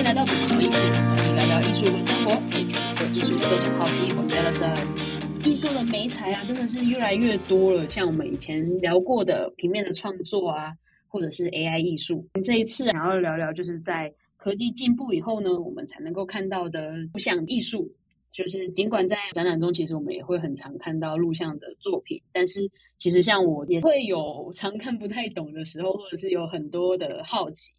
迎来到怎么好意思，和你聊聊艺术和生活，解决对艺术的各种好奇。我是 Alison。艺术的美材啊，真的是越来越多了。像我们以前聊过的平面的创作啊，或者是 AI 艺术。这一次想要聊聊，就是在科技进步以后呢，我们才能够看到的录像艺术。就是尽管在展览中，其实我们也会很常看到录像的作品，但是其实像我也会有常看不太懂的时候，或者是有很多的好奇。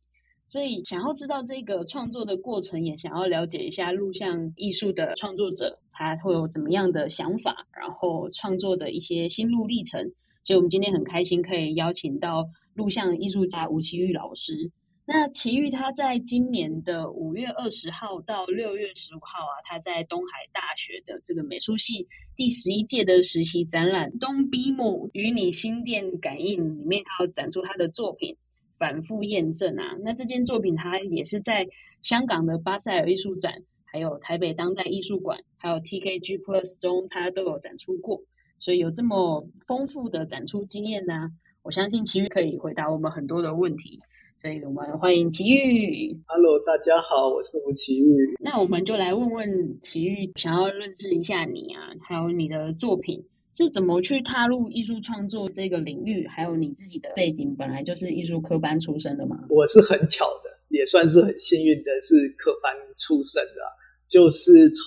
所以想要知道这个创作的过程，也想要了解一下录像艺术的创作者他会有怎么样的想法，然后创作的一些心路历程。所以，我们今天很开心可以邀请到录像艺术家吴奇玉老师。那奇玉他在今年的五月二十号到六月十五号啊，他在东海大学的这个美术系第十一届的实习展览《东 B 某与你心电感应》里面，他要展出他的作品。反复验证啊，那这件作品它也是在香港的巴塞尔艺术展，还有台北当代艺术馆，还有 TKG Plus 中，它都有展出过，所以有这么丰富的展出经验呢。我相信奇遇可以回答我们很多的问题，所以我们欢迎奇遇。Hello，大家好，我是吴奇遇。那我们就来问问奇遇，想要认识一下你啊，还有你的作品。是怎么去踏入艺术创作这个领域？还有你自己的背景，本来就是艺术科班出身的吗？我是很巧的，也算是很幸运的，是科班出身的。就是从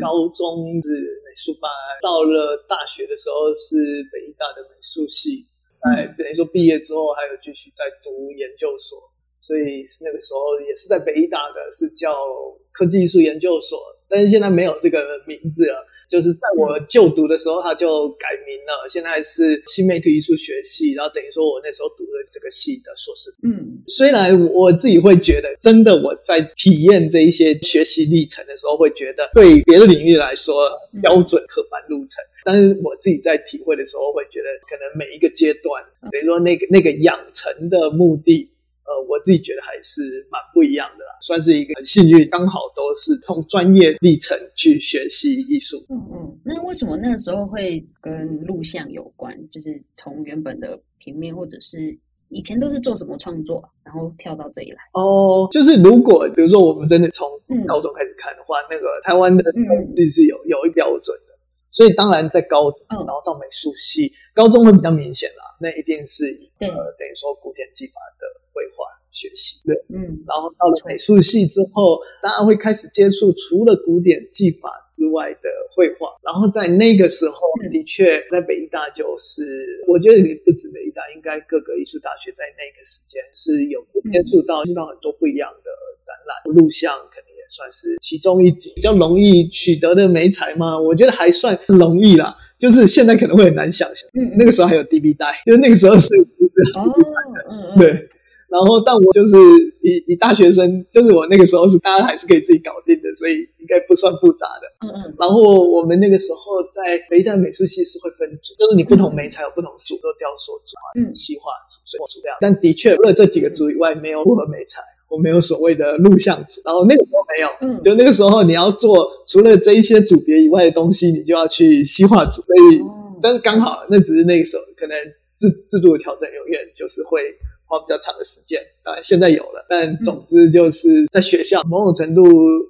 高中是美术班，到了大学的时候是北艺大的美术系，哎，等于说毕业之后还有继续在读研究所，所以那个时候也是在北艺大的，是叫科技艺术研究所，但是现在没有这个名字了。就是在我就读的时候，他就改名了，现在是新媒体艺术学系，然后等于说我那时候读了这个系的硕士。嗯，虽然我自己会觉得，真的我在体验这一些学习历程的时候，会觉得对别的领域来说标准刻板路程，但是我自己在体会的时候，会觉得可能每一个阶段，等于说那个那个养成的目的。呃，我自己觉得还是蛮不一样的啦，算是一个很幸运，刚好都是从专业历程去学习艺术。嗯嗯，那为什么那个时候会跟录像有关？就是从原本的平面，或者是以前都是做什么创作，然后跳到这里来？哦，就是如果比如说我们真的从高中开始看的话，那个台湾的统计是有有一标准的，所以当然在高中，然后到美术系，高中会比较明显啦，那一定是一个等于说古典技法的。绘画学习对，嗯，然后到了美术系之后，大家会开始接触除了古典技法之外的绘画。然后在那个时候，的确在北艺大就是，我觉得不止北艺大，应该各个艺术大学在那个时间是有接触到遇到很多不一样的展览，录像可能也算是其中一比较容易取得的美材嘛？我觉得还算容易啦，就是现在可能会很难想象，嗯，那个时候还有 DB 带，就是那个时候是就是哦，嗯嗯，对。然后，但我就是以以大学生，就是我那个时候是大家还是可以自己搞定的，所以应该不算复杂的。嗯嗯。然后我们那个时候在北大美术系是会分组，就是你不同美材有不同组，都雕塑组啊、细化组、水墨组这样。但的确，除了这几个组以外，没有复合美材，我没有所谓的录像组。然后那个时候没有，嗯，就那个时候你要做除了这一些组别以外的东西，你就要去西化组。所以，但是刚好那只是那个时候可能制制度的调整，永远就是会。花比较长的时间，当然现在有了，但总之就是在学校某种程度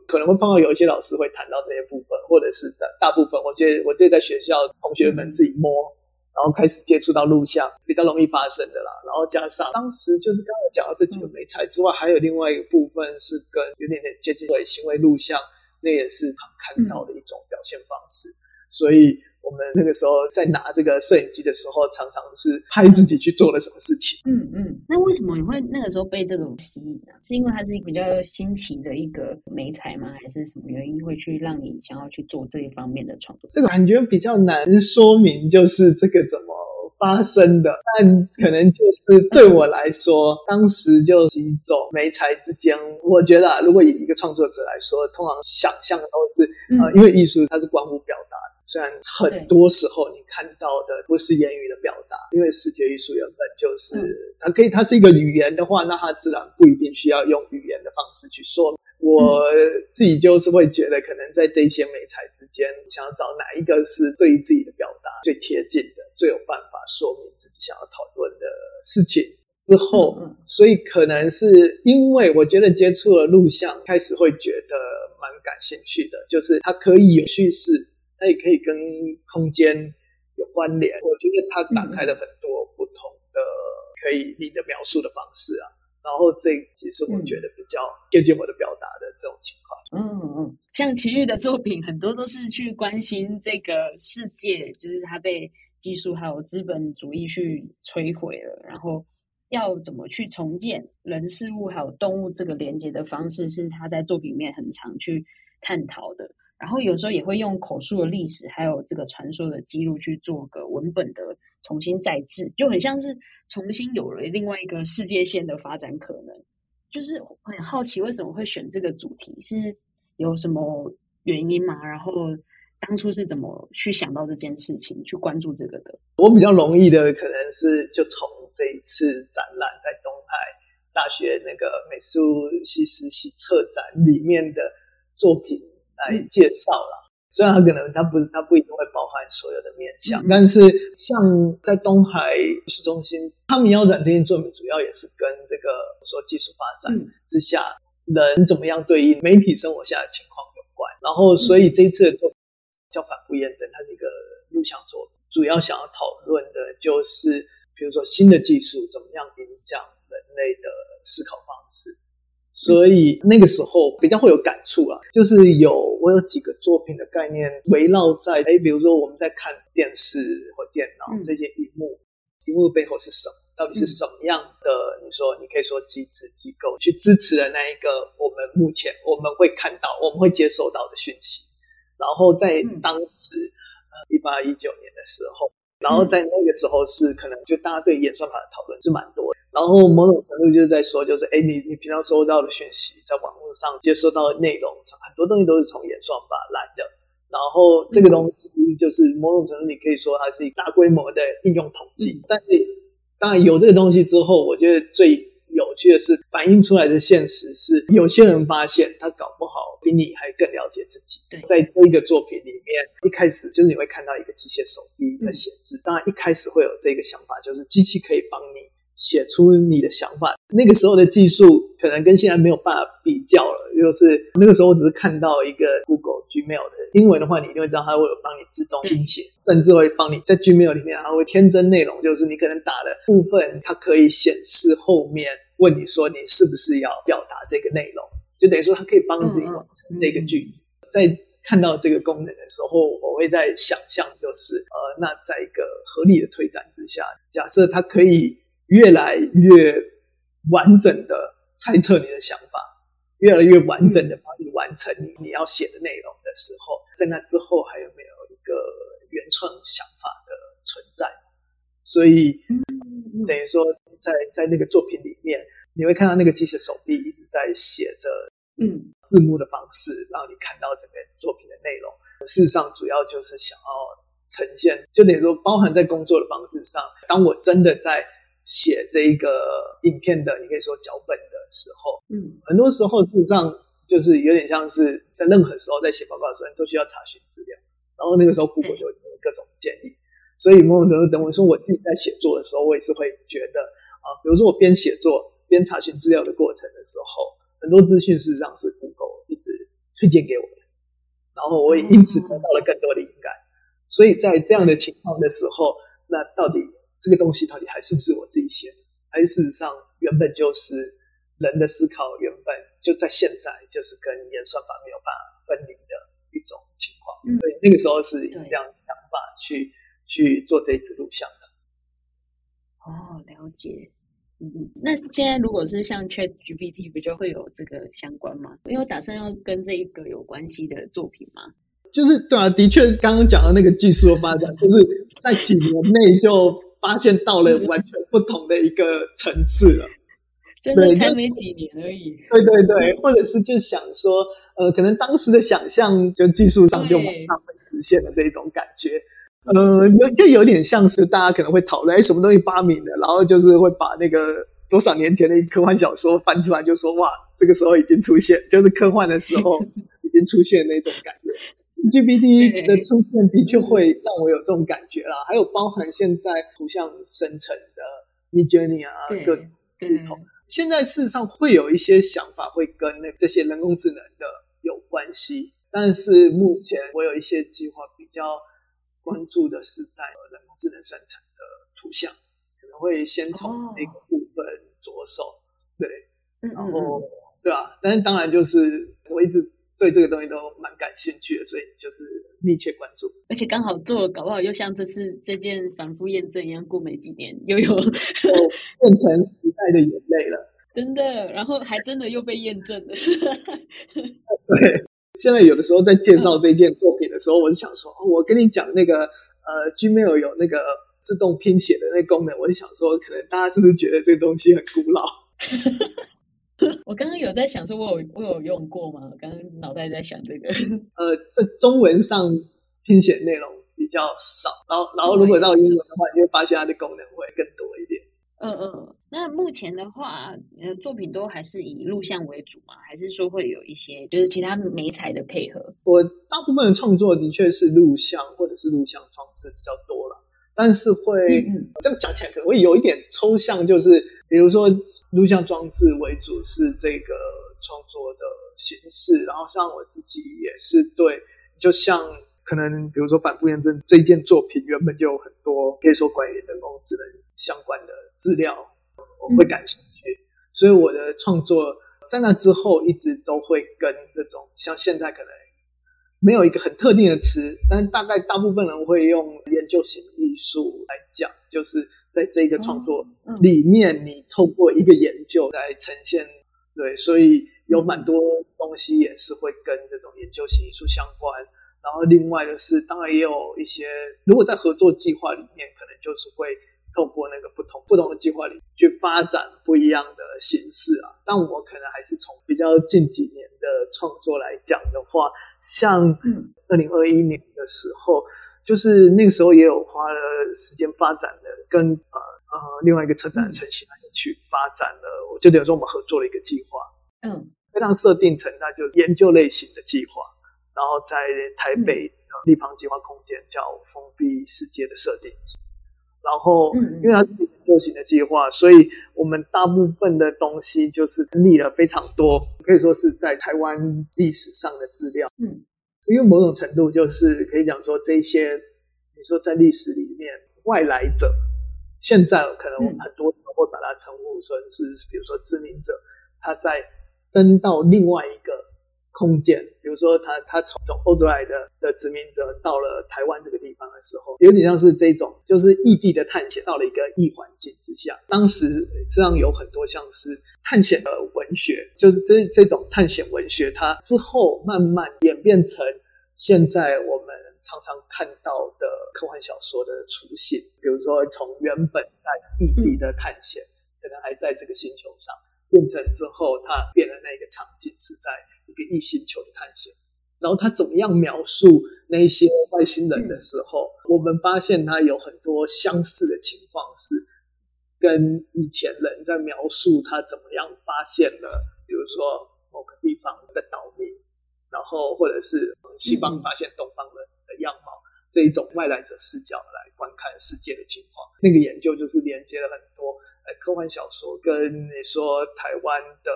可能会碰到有一些老师会谈到这些部分，或者是大大部分，我觉得我觉得在学校同学们自己摸，然后开始接触到录像比较容易发生的啦，然后加上当时就是刚刚讲到这几个美材之外，还有另外一个部分是跟有点点接近对行为录像，那也是常看到的一种表现方式，所以。我们那个时候在拿这个摄影机的时候，常常是拍自己去做了什么事情。嗯嗯，那为什么你会那个时候被这种吸引呢？是因为它是一个比较新奇的一个美材吗？还是什么原因会去让你想要去做这一方面的创作？这个感觉比较难说明，就是这个怎么发生的。但可能就是对我来说，当时就是一种美材之间，我觉得如果以一个创作者来说，通常想象的都是呃，因为艺术它是关乎表达的。虽然很多时候你看到的不是言语的表达，因为视觉艺术原本就是它可以，它是一个语言的话，那它自然不一定需要用语言的方式去说。我自己就是会觉得，可能在这些美材之间，想要找哪一个是对于自己的表达最贴近的，最有办法说明自己想要讨论的事情。之后，所以可能是因为我觉得接触了录像，开始会觉得蛮感兴趣的，就是它可以有叙事，它也可以跟空间有关联。我觉得它打开了很多不同的可以你的描述的方式啊。然后这其实我觉得比较贴近我的表达的这种情况。嗯嗯，像奇遇的作品很多都是去关心这个世界，就是它被技术还有资本主义去摧毁了，然后要怎么去重建人事物还有动物这个连接的方式，是他在作品里面很常去探讨的。然后有时候也会用口述的历史还有这个传说的记录去做个文本的重新再制，就很像是重新有了另外一个世界线的发展可能。就是很好奇为什么会选这个主题，是有什么原因吗？然后当初是怎么去想到这件事情，去关注这个的？我比较容易的可能是就从这一次展览在东海大学那个美术系实习策展里面的作品。来介绍了，虽然他可能他不他不一定会包含所有的面向，但是像在东海艺术中心，他们腰展这件作品主要也是跟这个说技术发展之下人怎么样对应媒体生活下的情况有关。然后，所以这一次的作品叫反复验证，它是一个录像作品，主要想要讨论的就是，比如说新的技术怎么样影响人类的思考方式。所以那个时候比较会有感触啊，就是有我有几个作品的概念围绕在哎，比如说我们在看电视或电脑这些荧幕，荧幕背后是什么？到底是什么样的？你说你可以说机制机构去支持的那一个我们目前我们会看到我们会接收到的讯息，然后在当时呃一八一九年的时候，然后在那个时候是可能就大家对演算法的讨论是蛮多的。然后某种程度就是在说，就是哎，你你平常收到的讯息，在网络上接收到的内容，很多东西都是从演算法来的。然后这个东西就是某种程度，你可以说它是一大规模的应用统计。但是当然有这个东西之后，我觉得最有趣的是反映出来的现实是，有些人发现他搞比你还更了解自己。在这一个作品里面，一开始就是你会看到一个机械手臂在写字。当然一开始会有这个想法，就是机器可以帮你。写出你的想法，那个时候的技术可能跟现在没有办法比较了。就是那个时候，我只是看到一个 Google Gmail 的英文的话，你一定会知道它会有帮你自动拼写，甚至会帮你在 Gmail 里面，它会添增内容，就是你可能打的部分，它可以显示后面问你说你是不是要表达这个内容，就等于说它可以帮自己完成这个句子。在看到这个功能的时候，我会在想象，就是呃，那在一个合理的推展之下，假设它可以。越来越完整的猜测你的想法，越来越完整的帮你完成你你要写的内容的时候，在那之后还有没有一个原创想法的存在？所以等于说，在在那个作品里面，你会看到那个机械手臂一直在写着嗯字幕的方式，让你看到整个作品的内容。事实上，主要就是想要呈现，就等于说包含在工作的方式上。当我真的在写这一个影片的，你可以说脚本的时候，嗯，很多时候事实上就是有点像是在任何时候在写报告的时候，你都需要查询资料，然后那个时候 Google 就有各种建议，所以某种程度等我说我自己在写作的时候，我也是会觉得啊，比如说我边写作边查询资料的过程的时候，很多资讯事实上是 Google 一直推荐给我的，然后我也因此得到了更多的灵感，所以在这样的情况的时候，那到底？这个东西到底还是不是我自己写的？还是事实上原本就是人的思考，原本就在现在就是跟演算法没有办法分离的一种情况。所以那个时候是以这样的想法去去做这一支录像的。哦，了解。嗯嗯。那现在如果是像 Chat GPT，不就会有这个相关吗？因为我打算要跟这一个有关系的作品吗？就是对啊，的确是刚刚讲的那个技术的发展，就是在几年内就。发现到了完全不同的一个层次了，真的才没几年而已。对对对，或者是就想说，呃，可能当时的想象就技术上就马上会实现了这一种感觉，呃，有就有点像是大家可能会讨论，哎，什么东西发明的，然后就是会把那个多少年前的科幻小说翻出来，就说哇，这个时候已经出现，就是科幻的时候 已经出现那种感觉。GPT 的出现的确会让我有这种感觉啦，还有包含现在图像生成的 Midjourney 啊，各种系统。现在事实上会有一些想法会跟那这些人工智能的有关系，但是目前我有一些计划比较关注的是在人工智能生成的图像，可能会先从这个部分着手，对，然后对啊，但是当然就是我一直。对这个东西都蛮感兴趣的，所以就是密切关注。而且刚好做，搞不好又像这次这件反复验证一样，过没几年又有变成时代的眼泪了。真的，然后还真的又被验证了。对，现在有的时候在介绍这件作品的时候，我就想说，我跟你讲那个呃，Gmail 有那个自动拼写的那功能，我就想说，可能大家是不是觉得这个东西很古老？我刚刚有在想，说我有我有用过吗？我刚刚脑袋在想这个。呃，这中文上拼写内容比较少，然后然后如果到英文的话，你会发现它的功能会更多一点。嗯嗯，那目前的话，呃，作品都还是以录像为主吗？还是说会有一些就是其他美彩的配合？我大部分的创作的确是录像或者是录像装置比较多了。但是会嗯这样讲起来可能会有一点抽象，就是比如说录像装置为主是这个创作的形式，然后像我自己也是对，就像可能比如说反复验证这一件作品原本就有很多可以说关于人工智能相关的资料，我会感兴趣，所以我的创作在那之后一直都会跟这种像现在可能。没有一个很特定的词，但是大概大部分人会用研究型艺术来讲，就是在这个创作里面，你透过一个研究来呈现，对，所以有蛮多东西也是会跟这种研究型艺术相关。然后另外的是，当然也有一些，如果在合作计划里面，可能就是会透过那个不同不同的计划里去发展不一样的形式啊。但我可能还是从比较近几年的创作来讲的话。像二零二一年的时候，就是那个时候也有花了时间发展的，跟呃呃另外一个车展陈曦去发展了，就等于说我们合作了一个计划，嗯，非常设定成那就是研究类型的计划，然后在台北立方计划空间叫封闭世界的设定集。然后，因为它是研究型的计划，所以我们大部分的东西就是整理了非常多，可以说是在台湾历史上的资料。嗯，因为某种程度就是可以讲说，这些你说在历史里面外来者，现在可能我们很多人会把它称呼成是，比如说殖民者，他在登到另外一个。空间，比如说他他从从欧洲来的的殖民者到了台湾这个地方的时候，有点像是这种，就是异地的探险到了一个异环境之下。当时实际上有很多像是探险的文学，就是这这种探险文学，它之后慢慢演变成现在我们常常看到的科幻小说的雏形。比如说从原本在异地的探险，可能还在这个星球上，变成之后它变的那个场景是在。一个异星球的探险，然后他怎么样描述那些外星人的时候，我们发现他有很多相似的情况，是跟以前人在描述他怎么样发现了，比如说某个地方的岛民，然后或者是西方发现东方人的样貌这一种外来者视角来观看世界的情况。那个研究就是连接了很多科幻小说跟你说台湾的。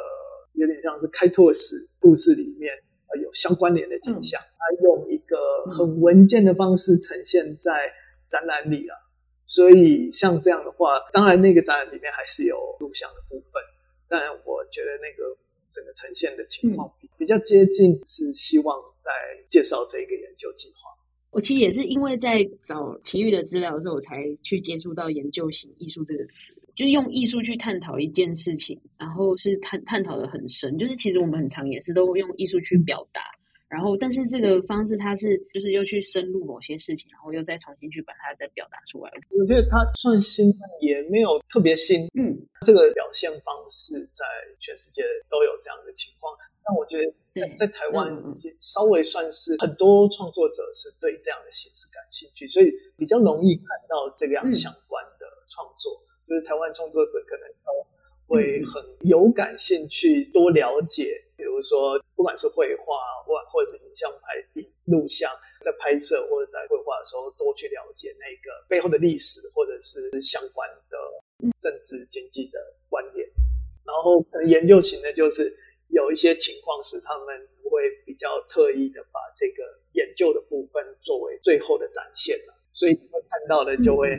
有点像是开拓史故事里面呃有相关联的景象，他用一个很文件的方式呈现在展览里啊，所以像这样的话，当然那个展览里面还是有录像的部分，但我觉得那个整个呈现的情况比较接近，是希望在介绍这个研究计划。我其实也是因为在找奇遇的资料的时候，我才去接触到研究型艺术这个词，就是用艺术去探讨一件事情，然后是探探讨的很深。就是其实我们很常也是都用艺术去表达，然后但是这个方式它是就是又去深入某些事情，然后又再重新去把它再表达出来。我觉得它算新，也没有特别新。嗯，这个表现方式在全世界都有这样的情况。但我觉得在台湾稍微算是很多创作者是对这样的形式感兴趣，所以比较容易看到这样相关的创作。就是台湾创作者可能都会很有感兴趣，多了解，比如说不管是绘画或或者是影像拍影录像，在拍摄或者在绘画的时候，多去了解那个背后的历史或者是相关的政治经济的关联。然后可能研究型的，就是有一些情况是他们会比较特意的把这个研究的部分作为最后的展现了，所以你会看到的就会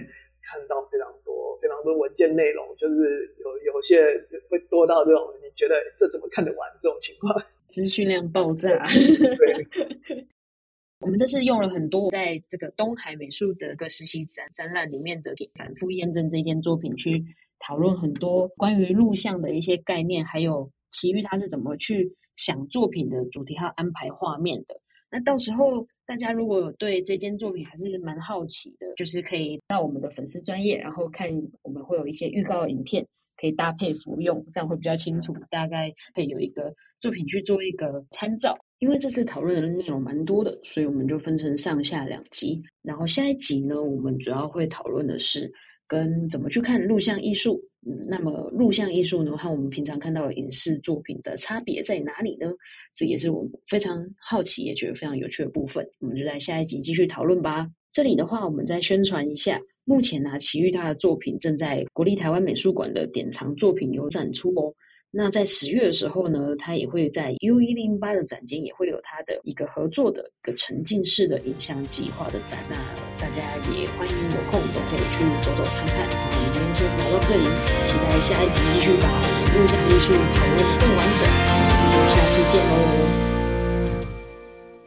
看到非常多非常多文件内容，就是有有些会多到这种你觉得这怎么看得完这种情况，资讯量爆炸。对。我们这次用了很多在这个东海美术的个实习展展览里面的反复验证这件作品，去讨论很多关于录像的一些概念，还有奇遇他是怎么去想作品的主题还有安排画面的。那到时候大家如果对这件作品还是蛮好奇的，就是可以到我们的粉丝专业，然后看我们会有一些预告影片，可以搭配服用，这样会比较清楚，大概可以有一个作品去做一个参照。因为这次讨论的内容蛮多的，所以我们就分成上下两集。然后下一集呢，我们主要会讨论的是跟怎么去看录像艺术。嗯，那么录像艺术呢，和我们平常看到的影视作品的差别在哪里呢？这也是我非常好奇也觉得非常有趣的部分。我们就在下一集继续讨论吧。这里的话，我们再宣传一下，目前呢，奇遇他的作品正在国立台湾美术馆的典藏作品有展出哦。那在十月的时候呢，它也会在 U 一零八的展间也会有它的一个合作的一个沉浸式的影像计划的展，那大家也欢迎有空都可以去走走看看。那我们今天先聊到这里，期待下一集继续把录像艺术讨论更完整，我们下次见喽。